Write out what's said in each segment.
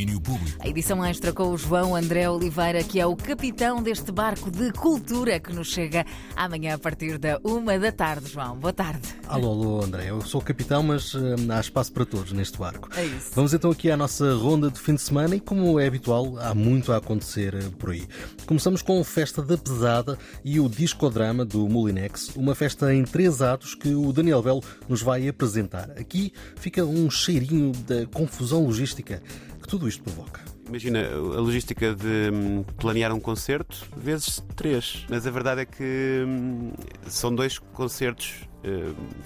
domínio público. A edição extra com o João André Oliveira, que é o capitão deste barco de cultura que nos chega amanhã a partir da uma da tarde. João, boa tarde. Alô, alô, André. Eu sou o capitão, mas hum, há espaço para todos neste barco. É isso. Vamos então aqui à nossa ronda de fim de semana e, como é habitual, há muito a acontecer eh, por aí. Começamos com a Festa da Pesada e o Discodrama do Molinex, uma festa em três atos que o Daniel Belo nos vai apresentar. Aqui fica um cheirinho da confusão logística que tudo isto provoca. Imagina a logística de hum, planear um concerto vezes três. Mas a verdade é que hum, são dois concertos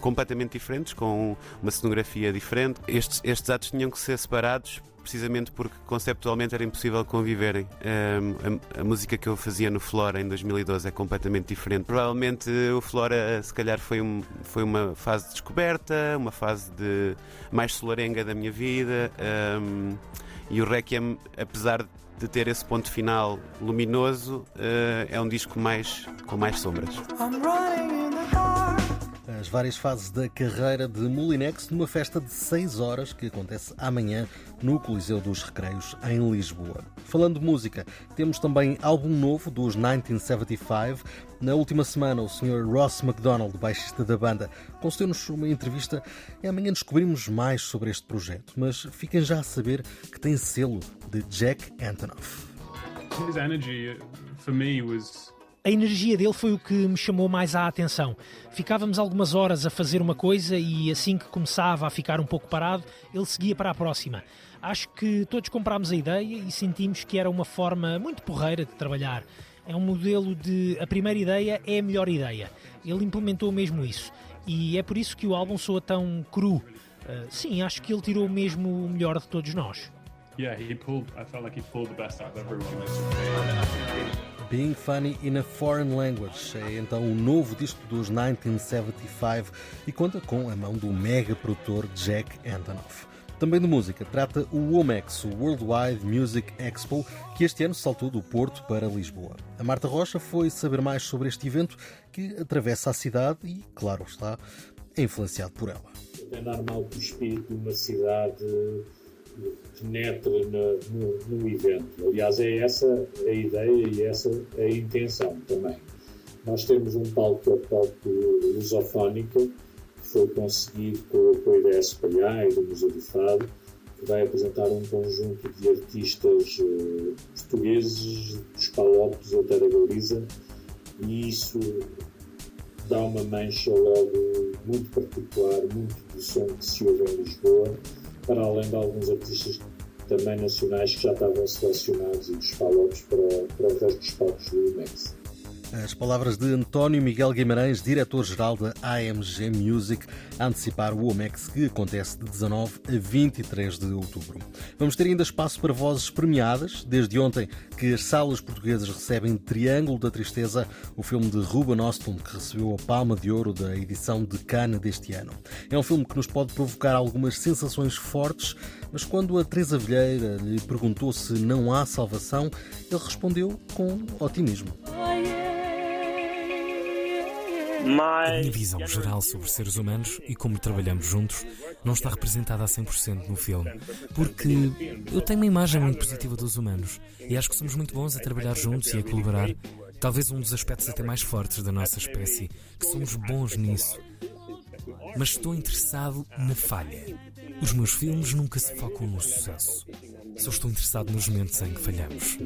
completamente diferentes, com uma cenografia diferente. Estes, estes atos tinham que ser separados precisamente porque conceptualmente era impossível conviverem. Um, a, a, música que eu fazia no Flora em 2012 é completamente diferente. Provavelmente o Flora, se calhar, foi, um, foi uma fase de descoberta, uma fase de mais solarenga da minha vida. Um, e o Requiem, apesar de ter esse ponto final luminoso, uh, é um disco mais, com mais sombras as várias fases da carreira de Molinex numa festa de 6 horas que acontece amanhã no Coliseu dos Recreios, em Lisboa. Falando de música, temos também álbum novo dos 1975. Na última semana, o Sr. Ross MacDonald, baixista da banda, concedeu-nos uma entrevista e amanhã descobrimos mais sobre este projeto. Mas fiquem já a saber que tem selo de Jack Antonoff. His energy, for me, was a energia dele foi o que me chamou mais a atenção. Ficávamos algumas horas a fazer uma coisa e assim que começava a ficar um pouco parado, ele seguia para a próxima. Acho que todos comprámos a ideia e sentimos que era uma forma muito porreira de trabalhar. É um modelo de a primeira ideia é a melhor ideia. Ele implementou mesmo isso. E é por isso que o álbum soa tão cru. Uh, sim, acho que ele tirou mesmo o melhor de todos nós. Yeah, he pulled. I felt like he pulled the best out of everyone. Being Funny in a Foreign Language é então o novo disco dos 1975 e conta com a mão do mega produtor Jack Antonoff. Também de música, trata o WOMEX, o Worldwide Music Expo, que este ano saltou do Porto para Lisboa. A Marta Rocha foi saber mais sobre este evento que atravessa a cidade e, claro está, é influenciado por ela. É normal que o espírito de uma cidade penetre no, no, no, evento. Aliás, é essa a ideia e essa a intenção também. Nós temos um palco é o palco lusofónico, que foi conseguido com o apoio da SPA e do Museu do Fado, que vai apresentar um conjunto de artistas uh, portugueses, dos Palopes até da Galiza, e isso dá uma mancha logo muito particular, muito do som que se ouve em Lisboa, para além de alguns artistas também nacionais que já estavam selecionados e dos para, para o resto dos palcos do IMEX. As palavras de António Miguel Guimarães, diretor-geral da AMG Music, a antecipar o OMEX que acontece de 19 a 23 de outubro. Vamos ter ainda espaço para vozes premiadas. Desde ontem que as salas portuguesas recebem Triângulo da Tristeza, o filme de Ruben Ostlund que recebeu a Palma de Ouro da edição de Cannes deste ano. É um filme que nos pode provocar algumas sensações fortes, mas quando a Teresa Vilheira lhe perguntou se não há salvação, ele respondeu com otimismo. A minha visão geral sobre seres humanos e como trabalhamos juntos não está representada a 100% no filme, porque eu tenho uma imagem muito positiva dos humanos e acho que somos muito bons a trabalhar juntos e a colaborar. Talvez um dos aspectos até mais fortes da nossa espécie, que somos bons nisso. Mas estou interessado na falha. Os meus filmes nunca se focam no sucesso. Só estou interessado nos momentos em que falhamos.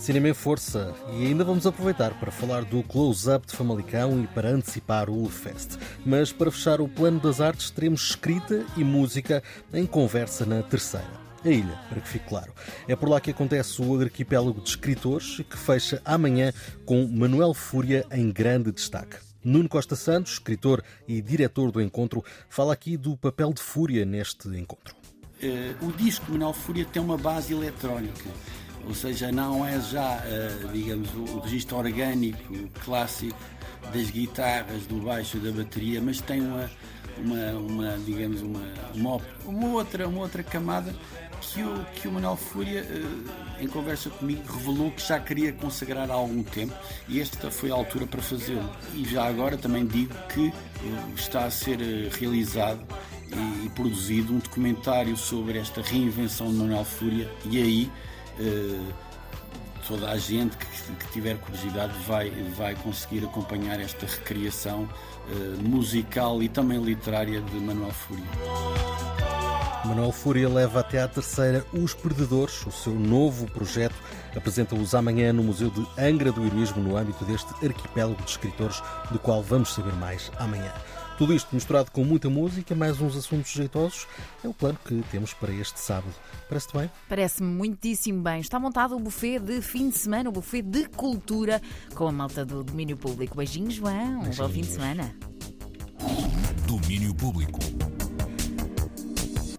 Cinema em Força e ainda vamos aproveitar para falar do Close-Up de Famalicão e para antecipar o Fest. Mas para fechar o plano das artes teremos escrita e música em conversa na terceira. A ilha, para que fique claro. É por lá que acontece o arquipélago de escritores que fecha amanhã com Manuel Fúria em grande destaque. Nuno Costa Santos, escritor e diretor do encontro, fala aqui do papel de Fúria neste encontro. Uh, o disco Manuel Fúria tem uma base eletrónica ou seja, não é já, eh, digamos, o registro orgânico clássico das guitarras, do baixo da bateria, mas tem uma, uma, uma digamos, uma, uma, uma, outra, uma outra camada que o, que o Manuel Fúria, eh, em conversa comigo, revelou que já queria consagrar há algum tempo e esta foi a altura para fazê-lo. E já agora também digo que eh, está a ser realizado e produzido um documentário sobre esta reinvenção de Manuel Fúria e aí toda a gente que, tiver curiosidade vai, vai conseguir acompanhar esta recriação uh, musical e também literária de Manuel Fúria. Manuel Fúria leva até à terceira Os Perdedores, o seu novo projeto. Apresenta-os amanhã no Museu de Angra do Heroísmo, no âmbito deste arquipélago de escritores, do qual vamos saber mais amanhã. Tudo isto misturado com muita música, mais uns assuntos jeitosos, é o plano que temos para este sábado. Parece-te bem? Parece-me muitíssimo bem. Está montado o buffet de fim de semana, o buffet de cultura, com a malta do domínio público. Beijinhos, João. Beijinhos. Bom fim de semana. Domínio público.